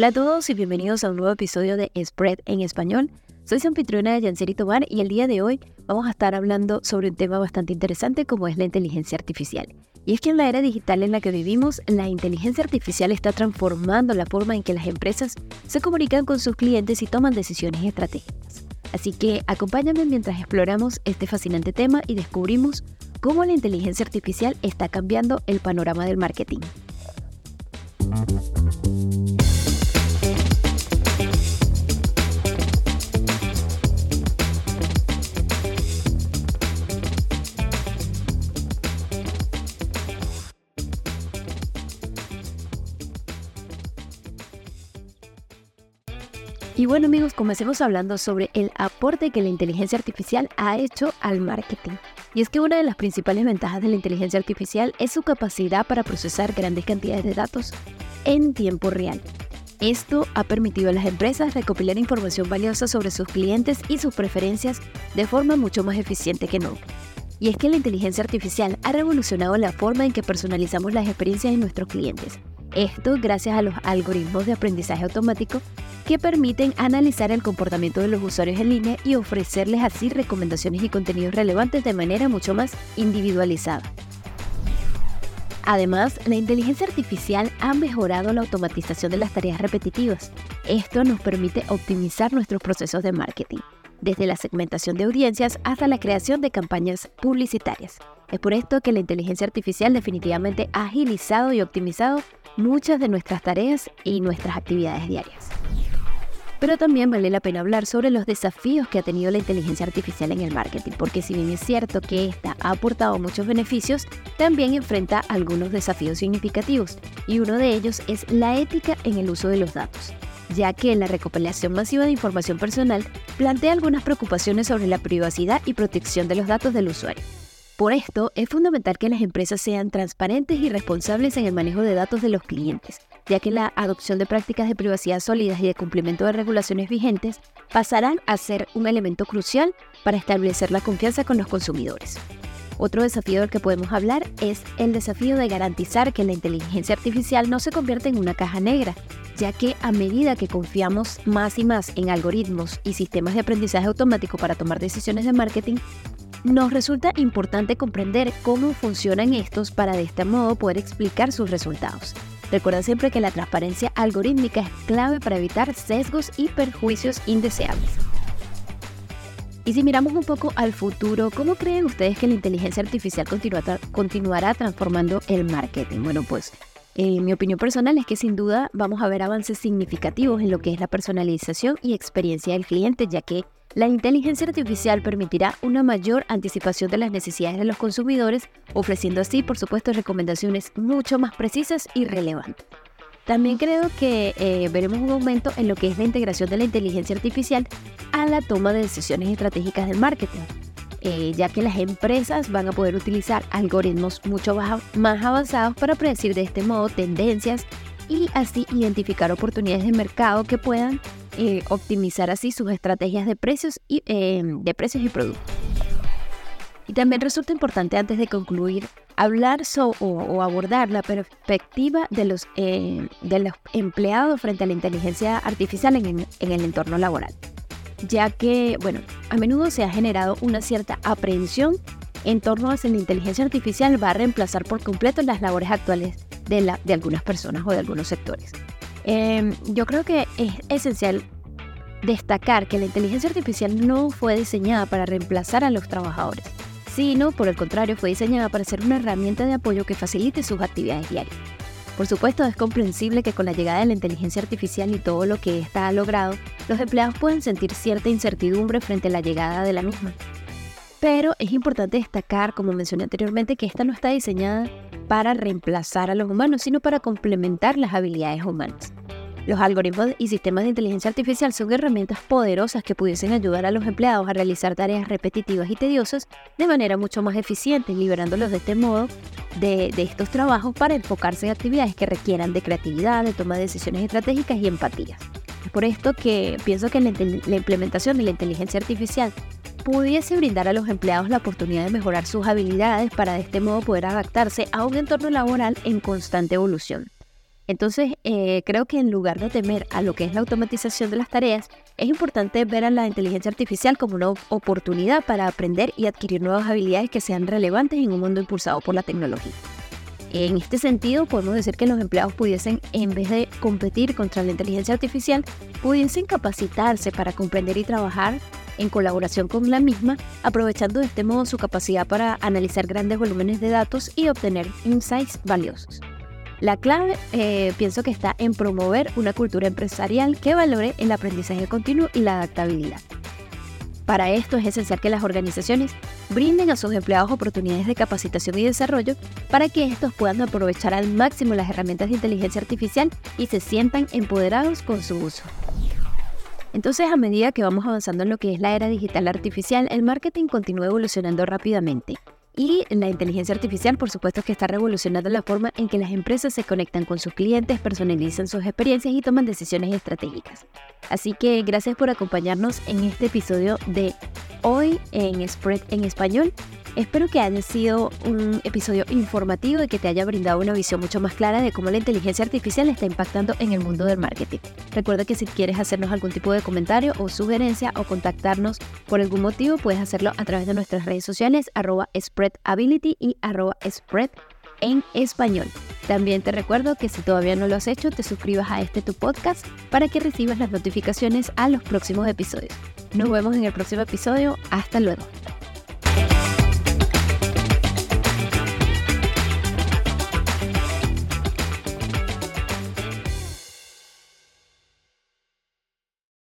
Hola a todos y bienvenidos a un nuevo episodio de Spread en español. Soy su anfitriona Yanceri Tobar y el día de hoy vamos a estar hablando sobre un tema bastante interesante como es la inteligencia artificial. Y es que en la era digital en la que vivimos, la inteligencia artificial está transformando la forma en que las empresas se comunican con sus clientes y toman decisiones estratégicas. Así que acompáñame mientras exploramos este fascinante tema y descubrimos cómo la inteligencia artificial está cambiando el panorama del marketing. Y bueno amigos, comencemos hablando sobre el aporte que la inteligencia artificial ha hecho al marketing. Y es que una de las principales ventajas de la inteligencia artificial es su capacidad para procesar grandes cantidades de datos en tiempo real. Esto ha permitido a las empresas recopilar información valiosa sobre sus clientes y sus preferencias de forma mucho más eficiente que nunca. Y es que la inteligencia artificial ha revolucionado la forma en que personalizamos las experiencias de nuestros clientes. Esto gracias a los algoritmos de aprendizaje automático que permiten analizar el comportamiento de los usuarios en línea y ofrecerles así recomendaciones y contenidos relevantes de manera mucho más individualizada. Además, la inteligencia artificial ha mejorado la automatización de las tareas repetitivas. Esto nos permite optimizar nuestros procesos de marketing, desde la segmentación de audiencias hasta la creación de campañas publicitarias. Es por esto que la inteligencia artificial definitivamente ha agilizado y optimizado muchas de nuestras tareas y nuestras actividades diarias. Pero también vale la pena hablar sobre los desafíos que ha tenido la inteligencia artificial en el marketing, porque si bien es cierto que esta ha aportado muchos beneficios, también enfrenta algunos desafíos significativos, y uno de ellos es la ética en el uso de los datos ya que la recopilación masiva de información personal plantea algunas preocupaciones sobre la privacidad y protección de los datos del usuario. Por esto, es fundamental que las empresas sean transparentes y responsables en el manejo de datos de los clientes, ya que la adopción de prácticas de privacidad sólidas y de cumplimiento de regulaciones vigentes pasarán a ser un elemento crucial para establecer la confianza con los consumidores. Otro desafío del que podemos hablar es el desafío de garantizar que la inteligencia artificial no se convierta en una caja negra, ya que a medida que confiamos más y más en algoritmos y sistemas de aprendizaje automático para tomar decisiones de marketing, nos resulta importante comprender cómo funcionan estos para de este modo poder explicar sus resultados. Recuerda siempre que la transparencia algorítmica es clave para evitar sesgos y perjuicios indeseables. Y si miramos un poco al futuro, ¿cómo creen ustedes que la inteligencia artificial continuará transformando el marketing? Bueno, pues eh, mi opinión personal es que sin duda vamos a ver avances significativos en lo que es la personalización y experiencia del cliente, ya que la inteligencia artificial permitirá una mayor anticipación de las necesidades de los consumidores, ofreciendo así, por supuesto, recomendaciones mucho más precisas y relevantes. También creo que eh, veremos un aumento en lo que es la integración de la inteligencia artificial a la toma de decisiones estratégicas del marketing, eh, ya que las empresas van a poder utilizar algoritmos mucho más avanzados para predecir de este modo tendencias y así identificar oportunidades de mercado que puedan eh, optimizar así sus estrategias de precios y, eh, de precios y productos. Y también resulta importante antes de concluir hablar o, abordar la perspectiva de los, eh, de los empleados frente a la inteligencia artificial en, en el entorno laboral, ya que, bueno, a menudo se ha generado una cierta aprehensión en torno a si la inteligencia artificial va a reemplazar por completo las labores actuales de, la, de algunas personas o de algunos sectores. Em, yo creo que es esencial destacar que la inteligencia artificial no fue diseñada para reemplazar a los trabajadores, sino por el contrario fue diseñada para ser una herramienta de apoyo que facilite sus actividades diarias. Por supuesto, es comprensible que con la llegada de la inteligencia artificial y todo lo que está ha logrado, los empleados pueden sentir cierta incertidumbre frente a la llegada de la misma. Pero es importante destacar, como mencioné anteriormente, que esta no está diseñada para reemplazar a los humanos, sino para complementar las habilidades humanas. Los algoritmos y sistemas de inteligencia artificial son herramientas poderosas que pudiesen ayudar a los empleados a realizar tareas repetitivas y tediosas de manera mucho más eficiente, liberándolos de este modo de, estos trabajos para enfocarse en actividades que requieran de creatividad, de toma de decisiones estratégicas y empatía. Es por esto que pienso que la implementación de la inteligencia artificial pudiese brindar a los empleados la oportunidad de mejorar sus habilidades para de este modo poder adaptarse a un entorno laboral en constante evolución. Entonces, eh, creo que en lugar de temer a lo que es la automatización de las tareas, es importante ver a la inteligencia artificial como una oportunidad para aprender y adquirir nuevas habilidades que sean relevantes en un mundo impulsado por la tecnología. En este sentido, podemos decir que los empleados pudiesen, en vez de competir contra la inteligencia artificial, pudiesen capacitarse para comprender y trabajar en colaboración con la misma, aprovechando de este modo su capacidad para analizar grandes volúmenes de datos y obtener insights valiosos. La clave eh, pienso que está en promover una cultura empresarial que valore el aprendizaje continuo y la adaptabilidad. Para esto es esencial que las organizaciones brinden a sus empleados oportunidades de capacitación y desarrollo para que estos puedan aprovechar al máximo las herramientas de inteligencia artificial y se sientan empoderados con su uso. Entonces, a medida que vamos avanzando en lo que es la era digital artificial, el marketing continúa evolucionando rápidamente y la inteligencia artificial, por supuesto, que está revolucionando la forma en que las empresas se conectan con sus clientes, personalizan sus experiencias y toman decisiones estratégicas. Así que gracias por acompañarnos en este episodio de hoy en Spread en español. Espero que haya sido un episodio informativo y que te haya brindado una visión mucho más clara de cómo la inteligencia artificial está impactando en el mundo del marketing. Recuerda que si quieres hacernos algún tipo de comentario o sugerencia o contactarnos por algún motivo, puedes hacerlo a través de nuestras redes sociales arroba spreadability y arroba spread en español. También te recuerdo que si todavía no lo has hecho, te suscribas a este tu podcast para que recibas las notificaciones a los próximos episodios. Nos vemos en el próximo episodio. Hasta luego.